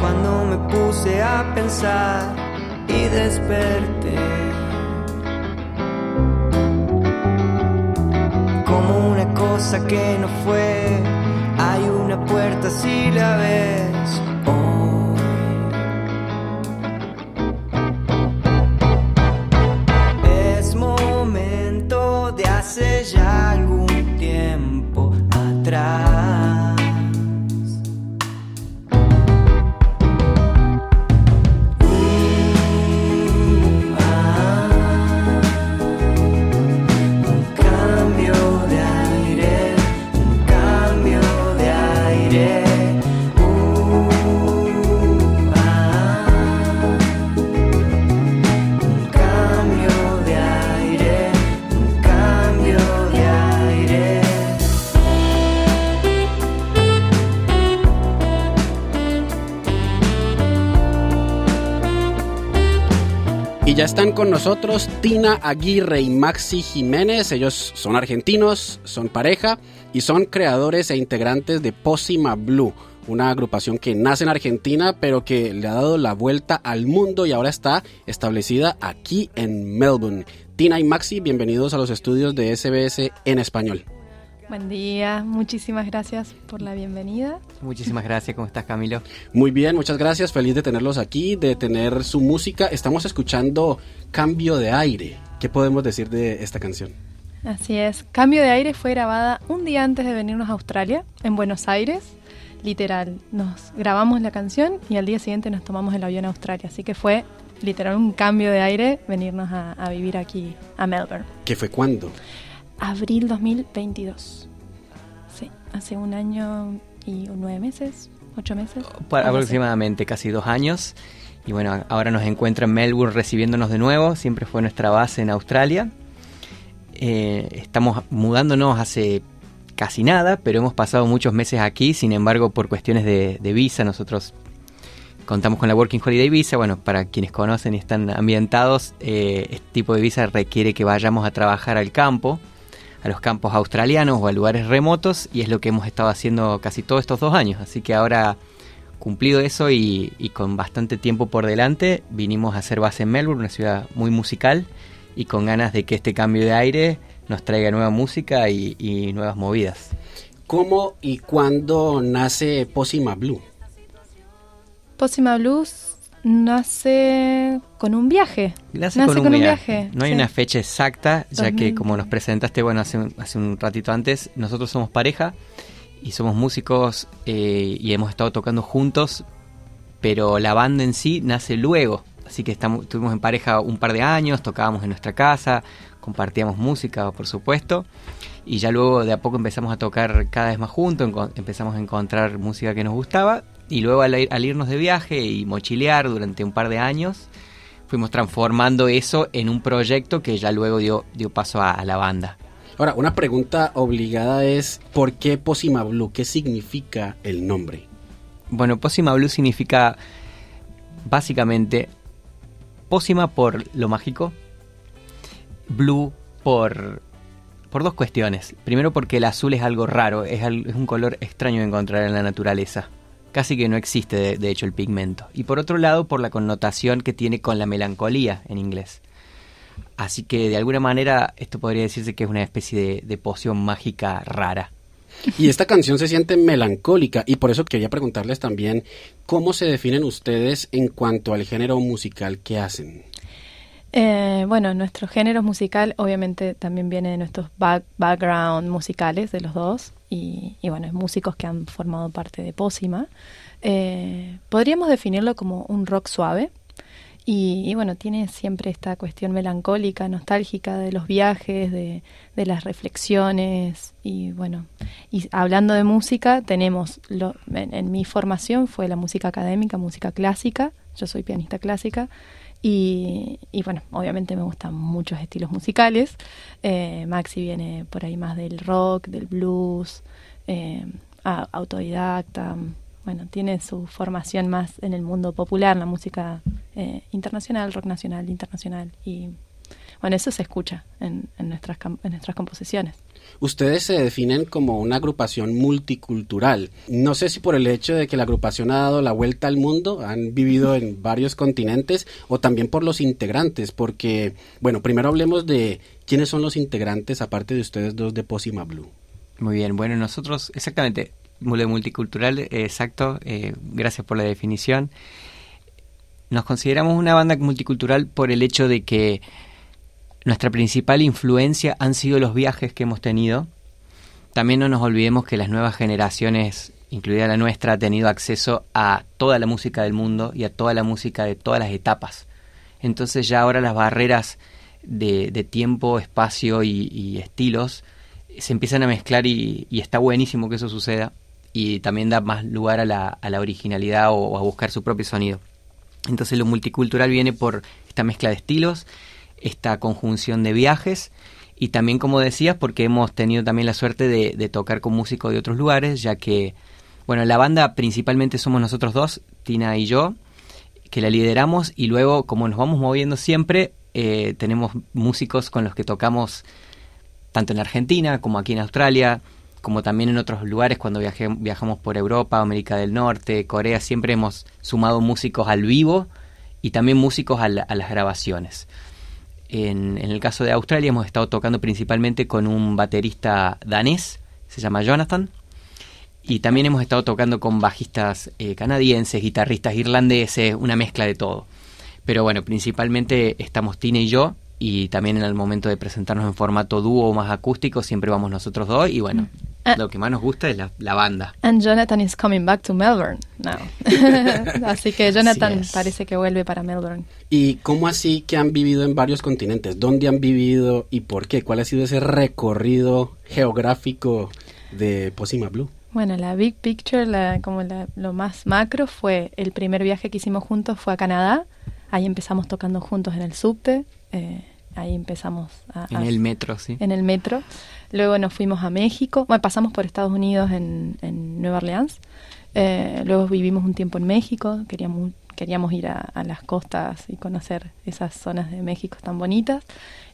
Cuando me puse a pensar y desperté. Como una cosa que no fue, hay una puerta si la ves ya están con nosotros Tina Aguirre y Maxi Jiménez. Ellos son argentinos, son pareja y son creadores e integrantes de Pósima Blue, una agrupación que nace en Argentina pero que le ha dado la vuelta al mundo y ahora está establecida aquí en Melbourne. Tina y Maxi, bienvenidos a los estudios de SBS en español. Buen día, muchísimas gracias por la bienvenida. Muchísimas gracias, ¿cómo estás Camilo? Muy bien, muchas gracias, feliz de tenerlos aquí, de tener su música. Estamos escuchando Cambio de Aire. ¿Qué podemos decir de esta canción? Así es, Cambio de Aire fue grabada un día antes de venirnos a Australia, en Buenos Aires. Literal, nos grabamos la canción y al día siguiente nos tomamos el avión a Australia. Así que fue literal un cambio de aire venirnos a, a vivir aquí a Melbourne. ¿Qué fue cuándo? Abril 2022. Sí, hace un año y nueve meses, ocho meses. Por aproximadamente casi dos años. Y bueno, ahora nos encuentra en Melbourne recibiéndonos de nuevo. Siempre fue nuestra base en Australia. Eh, estamos mudándonos hace casi nada, pero hemos pasado muchos meses aquí. Sin embargo, por cuestiones de, de visa, nosotros contamos con la Working Holiday Visa. Bueno, para quienes conocen y están ambientados, eh, este tipo de visa requiere que vayamos a trabajar al campo, a los campos australianos o a lugares remotos, y es lo que hemos estado haciendo casi todos estos dos años. Así que ahora, cumplido eso y, y con bastante tiempo por delante, vinimos a hacer base en Melbourne, una ciudad muy musical, y con ganas de que este cambio de aire nos traiga nueva música y, y nuevas movidas. ¿Cómo y cuándo nace Pósima Blue? Pósima Blues nace con un viaje. Nace, con, un, viaje. No hay sí. una fecha exacta, ya que 2000. como nos presentaste, bueno, hace un, hace un ratito antes, nosotros somos pareja y somos músicos eh, y hemos estado tocando juntos, pero la banda en sí nace luego. Así que estamos, estuvimos en pareja un par de años, tocábamos en nuestra casa, compartíamos música, por supuesto, y ya luego de a poco empezamos a tocar cada vez más juntos, empezamos a encontrar música que nos gustaba, y luego al, ir- al irnos de viaje y mochilear durante un par de años, fuimos transformando eso en un proyecto que ya luego dio, dio paso a, a la banda. Ahora, una pregunta obligada es, ¿por qué Pósima Blue? ¿Qué significa el nombre? Bueno, Pósima Blue significa básicamente pócima por lo mágico, blue por, por dos cuestiones. Primero porque el azul es algo raro, es, es un color extraño de encontrar en la naturaleza. Casi que no existe de, hecho el pigmento. Y por otro lado por la connotación que tiene con la melancolía en inglés. Así que de alguna manera esto podría decirse que es una especie de poción mágica rara. Y esta canción se siente melancólica y por eso quería preguntarles también cómo se definen ustedes en cuanto al género musical que hacen. Eh, bueno, nuestro género musical obviamente también viene de nuestros back- background musicales de los dos y, y bueno, músicos que han formado parte de Pósima. Eh, podríamos definirlo como un rock suave Y, bueno, tiene siempre esta cuestión melancólica, nostálgica de los viajes, de, las reflexiones. Y bueno, y hablando de música, tenemos, lo, en, mi formación fue la música académica, música clásica, yo soy pianista clásica. Y, bueno, obviamente me gustan muchos estilos musicales. Eh, Maxi viene por ahí más del rock, del blues, eh, autodidacta, bueno, tiene su formación más en el mundo popular, la música eh, internacional, rock nacional, internacional. Y bueno, eso se escucha en, nuestras, en nuestras composiciones. Ustedes se definen como una agrupación multicultural. No sé si por el hecho de que la agrupación ha dado la vuelta al mundo, han vivido en varios continentes, o también por los integrantes, porque, bueno, primero hablemos de quiénes son los integrantes, aparte de ustedes dos de Posima Blue. Muy bien, bueno, nosotros, exactamente, multicultural, eh, exacto, eh, gracias por la definición. Nos consideramos una banda multicultural por el hecho de que nuestra principal influencia han sido los viajes que hemos tenido. También no nos olvidemos que las nuevas generaciones, incluida la nuestra, ha tenido acceso a toda la música del mundo y a toda la música de todas las etapas. Entonces ya ahora las barreras de, tiempo, espacio y, estilos se empiezan a mezclar y, está buenísimo que eso suceda y también da más lugar a la, a la originalidad o, a buscar su propio sonido. Entonces lo multicultural viene por esta mezcla de estilos, esta conjunción de viajes. Y también, como decías, porque hemos tenido también la suerte de, tocar con músicos de otros lugares, ya que, bueno, la banda principalmente somos nosotros dos, Tina y yo, que la lideramos. Y luego, como nos vamos moviendo siempre, eh, tenemos músicos con los que tocamos tanto en Argentina como aquí en Australia, como también en otros lugares. Cuando viajamos por Europa, América del Norte, Corea, siempre hemos sumado músicos al vivo y también músicos a, las grabaciones. En, el caso de Australia hemos estado tocando principalmente con un baterista danés, se llama Jonathan, y también hemos estado tocando con bajistas eh, canadienses, guitarristas irlandeses, una mezcla de todo. Pero bueno, principalmente estamos Tina y yo, y también en el momento de presentarnos en formato dúo o más acústico siempre vamos nosotros dos y bueno, ah. lo que más nos gusta es la, banda. And Jonathan is coming back to Melbourne now. así que Jonathan parece que vuelve para Melbourne. ¿Y cómo así que han vivido en varios continentes? ¿Dónde han vivido y por qué? ¿Cuál ha sido ese recorrido geográfico de Posima Blue? Bueno, la big picture, la, como lo más macro fue el primer viaje que hicimos juntos fue a Canadá. Ahí empezamos tocando juntos en el subte, eh, ahí empezamos a, En el metro, sí. En el metro. Luego nos fuimos a México. Bueno, pasamos por Estados Unidos en, en Nueva Orleans. Eh, luego vivimos un tiempo en México. Queríamos, queríamos ir a, las costas y conocer esas zonas de México tan bonitas.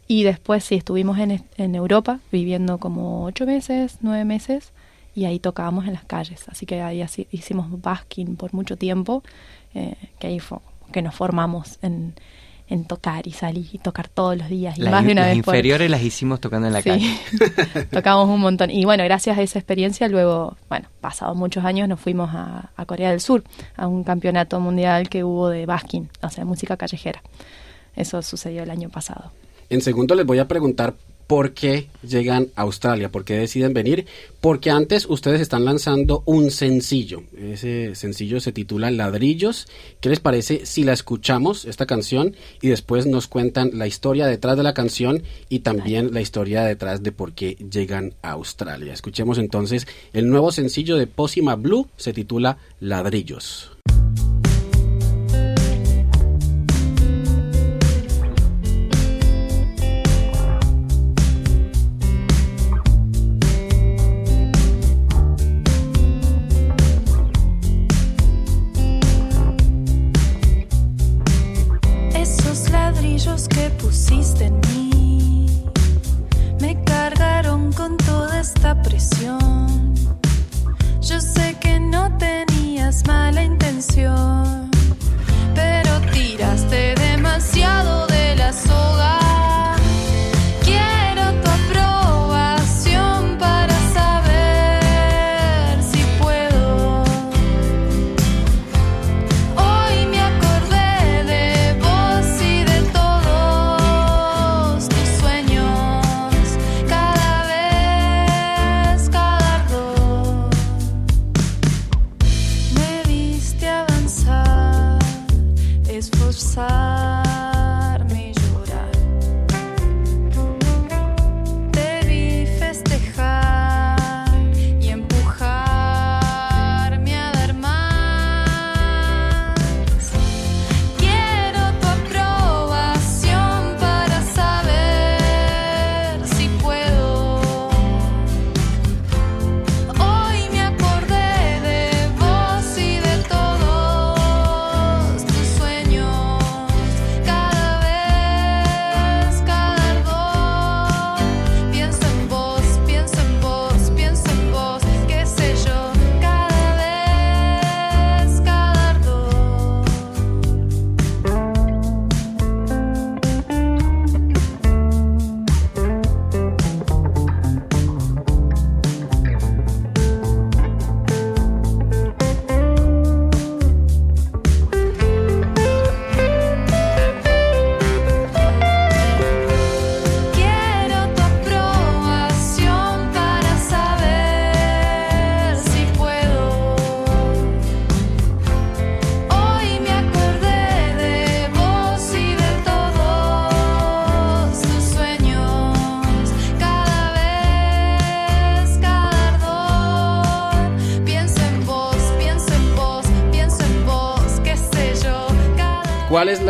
Y después sí, estuvimos en, en Europa viviendo como ocho meses, nueve meses. Y ahí tocábamos en las calles. Así que ahí así, hicimos basking por mucho tiempo. Eh, que ahí fue que nos formamos en en tocar y salir y tocar todos los días y más de una las vez inferiores las hicimos tocando en la calle. Tocamos un montón. Y bueno gracias a esa experiencia luego bueno pasados muchos años nos fuimos a, a, Corea del Sur a un campeonato mundial que hubo de basking o sea música callejera. Eso sucedió el año pasado. En segundo les voy a preguntar por qué llegan a Australia, por qué deciden venir, porque antes ustedes están lanzando un sencillo. Ese sencillo se titula Ladrillos. ¿Qué les parece si la escuchamos, esta canción, y después nos cuentan la historia detrás de la canción y también la historia detrás de por qué llegan a Australia? Escuchemos entonces el nuevo sencillo de Pósima Blue, se titula Ladrillos.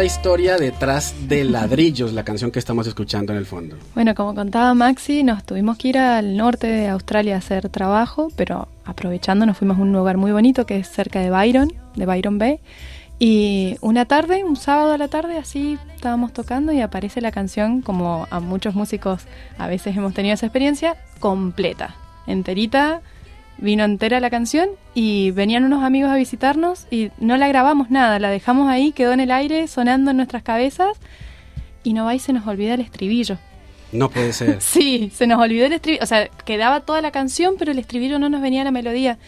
La historia detrás de Ladrillos, la canción que estamos escuchando en el fondo? Bueno, como contaba Maxi, nos tuvimos que ir al norte de Australia a hacer trabajo, pero aprovechando nos fuimos a un lugar muy bonito que es cerca de Byron, de Byron Bay. Y una tarde, un sábado a la tarde, así estábamos tocando y aparece la canción, como a muchos músicos a veces hemos tenido esa experiencia, completa, enterita, vino entera la canción y venían unos amigos a visitarnos y no la grabamos nada, la dejamos ahí, quedó en el aire sonando en nuestras cabezas y no va y se nos olvida el estribillo. No puede ser. sí, se nos olvidó el estribillo, o sea, quedaba toda la canción, pero el estribillo no nos venía a la melodía.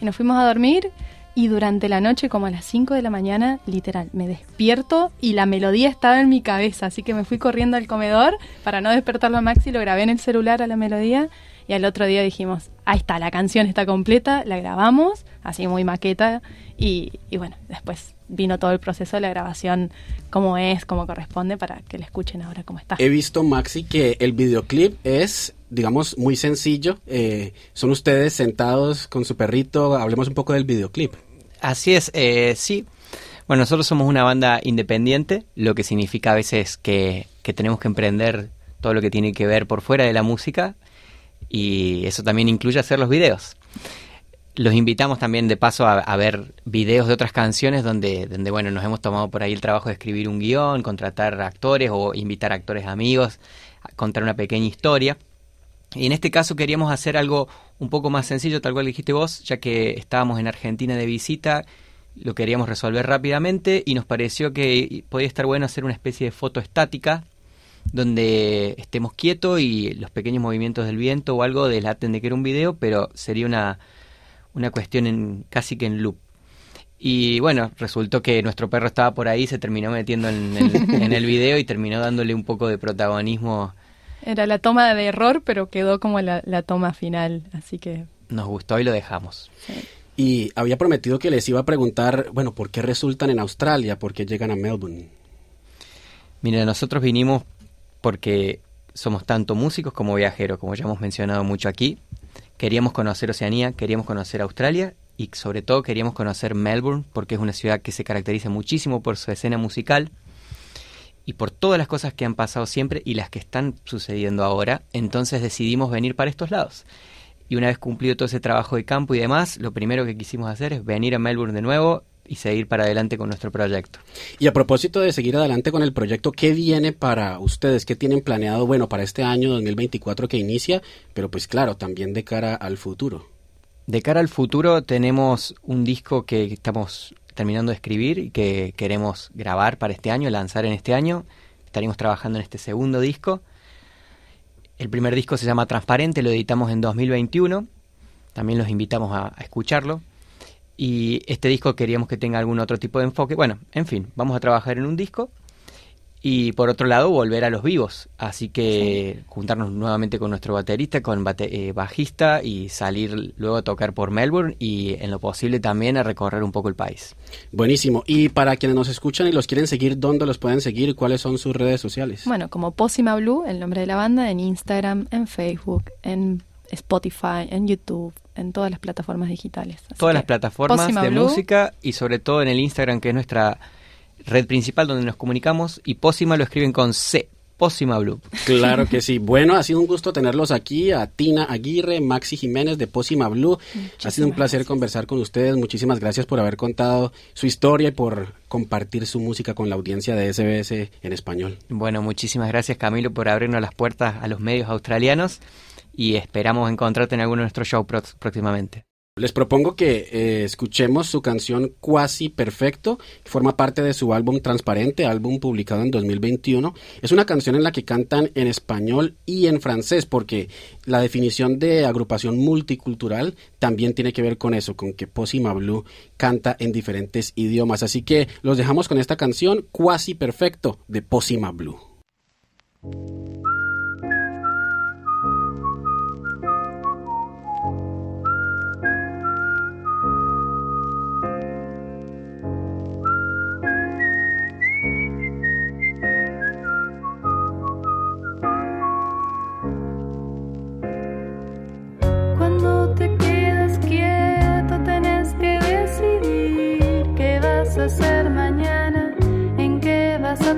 Y nos fuimos a dormir y durante la noche, como a las 5 de la mañana, literal, me despierto y la melodía estaba en mi cabeza, así que me fui corriendo al comedor para no despertarlo a Maxi, lo grabé en el celular a la melodía y al otro día dijimos, ahí está, la canción está completa, la grabamos, así muy maqueta, y, y bueno, después vino todo el proceso de la grabación como es, como corresponde, para que la escuchen ahora como está. He visto, Maxi, que el videoclip es, digamos, muy sencillo. Eh, son ustedes sentados con su perrito. Hablemos un poco del videoclip. Así es, eh, sí. Bueno, nosotros somos una banda independiente, lo que significa a veces que, que tenemos que emprender todo lo que tiene que ver por fuera de la música y eso también incluye hacer los videos. Los invitamos también de paso a, ver videos de otras canciones donde, donde, bueno, nos hemos tomado por ahí el trabajo de escribir un guion, contratar actores o invitar actores amigos, a contar una pequeña historia. Y en este caso queríamos hacer algo un poco más sencillo, tal cual dijiste vos, ya que estábamos en Argentina de visita, lo queríamos resolver rápidamente y nos pareció que podía estar bueno hacer una especie de foto estática donde estemos quietos y los pequeños movimientos del viento o algo delaten de que era un video, pero sería una, una cuestión en, casi que en loop. Y bueno, resultó que nuestro perro estaba por ahí, se terminó metiendo en el, en el video y terminó dándole un poco de protagonismo. Era la toma de error, pero quedó como la, la toma final, así que... Nos gustó y lo dejamos. Y había prometido que les iba a preguntar, bueno, ¿por qué resultan en Australia? ¿Por qué llegan a Melbourne? Mira, nosotros vinimos porque somos tanto músicos como viajeros, como ya hemos mencionado mucho aquí. Queríamos conocer Oceanía, queríamos conocer Australia y sobre todo queríamos conocer Melbourne porque es una ciudad que se caracteriza muchísimo por su escena musical y por todas las cosas que han pasado siempre y las que están sucediendo ahora. Entonces decidimos venir para estos lados. Y una vez cumplido todo ese trabajo de campo y demás, lo primero que quisimos hacer es venir a Melbourne de nuevo y seguir para adelante con nuestro proyecto. Y a propósito de seguir adelante con el proyecto, ¿qué viene para ustedes? ¿Qué tienen planeado, bueno, para este año 2024 que inicia, pero pues claro, también de cara al futuro? De cara al futuro tenemos un disco que estamos terminando de escribir y que queremos grabar para este año, lanzar en este año. Estaremos trabajando en este segundo disco. El primer disco se llama Transparente, lo editamos en 2021. También los invitamos a, a escucharlo. Y este disco queríamos que tenga algún otro tipo de enfoque. Bueno, en fin, vamos a trabajar en un disco. Y por otro lado, volver a los vivos. Así que juntarnos nuevamente con nuestro baterista, con eh, bajista y salir luego a tocar por Melbourne y en lo posible también a recorrer un poco el país. Buenísimo. Y para quienes nos escuchan y los quieren seguir, ¿dónde los pueden seguir? ¿Cuáles son sus redes sociales? Bueno, como Pósima Blue, el nombre de la banda, en Instagram, en Facebook, en Spotify, en YouTube, en todas las plataformas digitales. todas las plataformas de música y sobre todo en el Instagram, que es nuestra red principal donde nos comunicamos. Y Pósima lo escriben con C. Pósima Blue. Claro que sí. Bueno, ha sido un gusto tenerlos aquí, a Tina Aguirre, Maxi Jiménez de Pósima Blue. ha sido un placer conversar con ustedes. Muchísimas gracias por haber contado su historia y por compartir su música con la audiencia de SBS en español. Bueno, muchísimas gracias Camilo por abrirnos las puertas a los medios australianos y esperamos encontrarte en alguno de nuestros shows próximamente. Les propongo que eh, escuchemos su canción Cuasi Perfecto, que forma parte de su álbum Transparente, álbum publicado en 2021. Es una canción en la que cantan en español y en francés, porque la definición de agrupación multicultural también tiene que ver con eso, con que Posima Blue canta en diferentes idiomas. Así que los dejamos con esta canción Cuasi Perfecto de Posima Blue.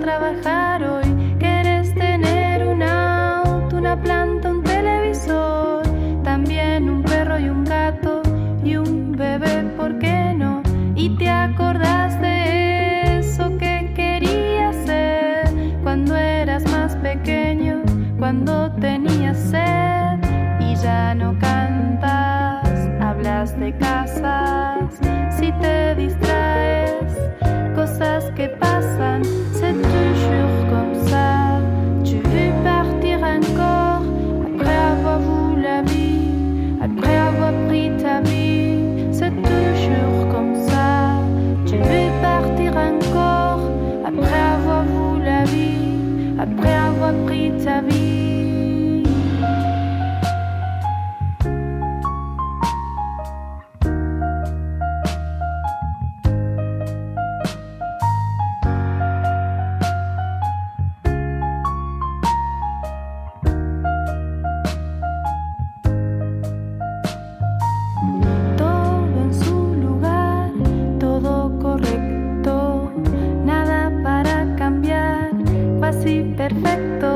trabajar hoy. Quieres tener un auto, una planta, un televisor, también un perro y un gato y un bebé, ¿por qué no? Y te acordás de eso que querías ser cuando eras más pequeño, cuando tenías sed y ya no cantas, hablas de casa. perfecto.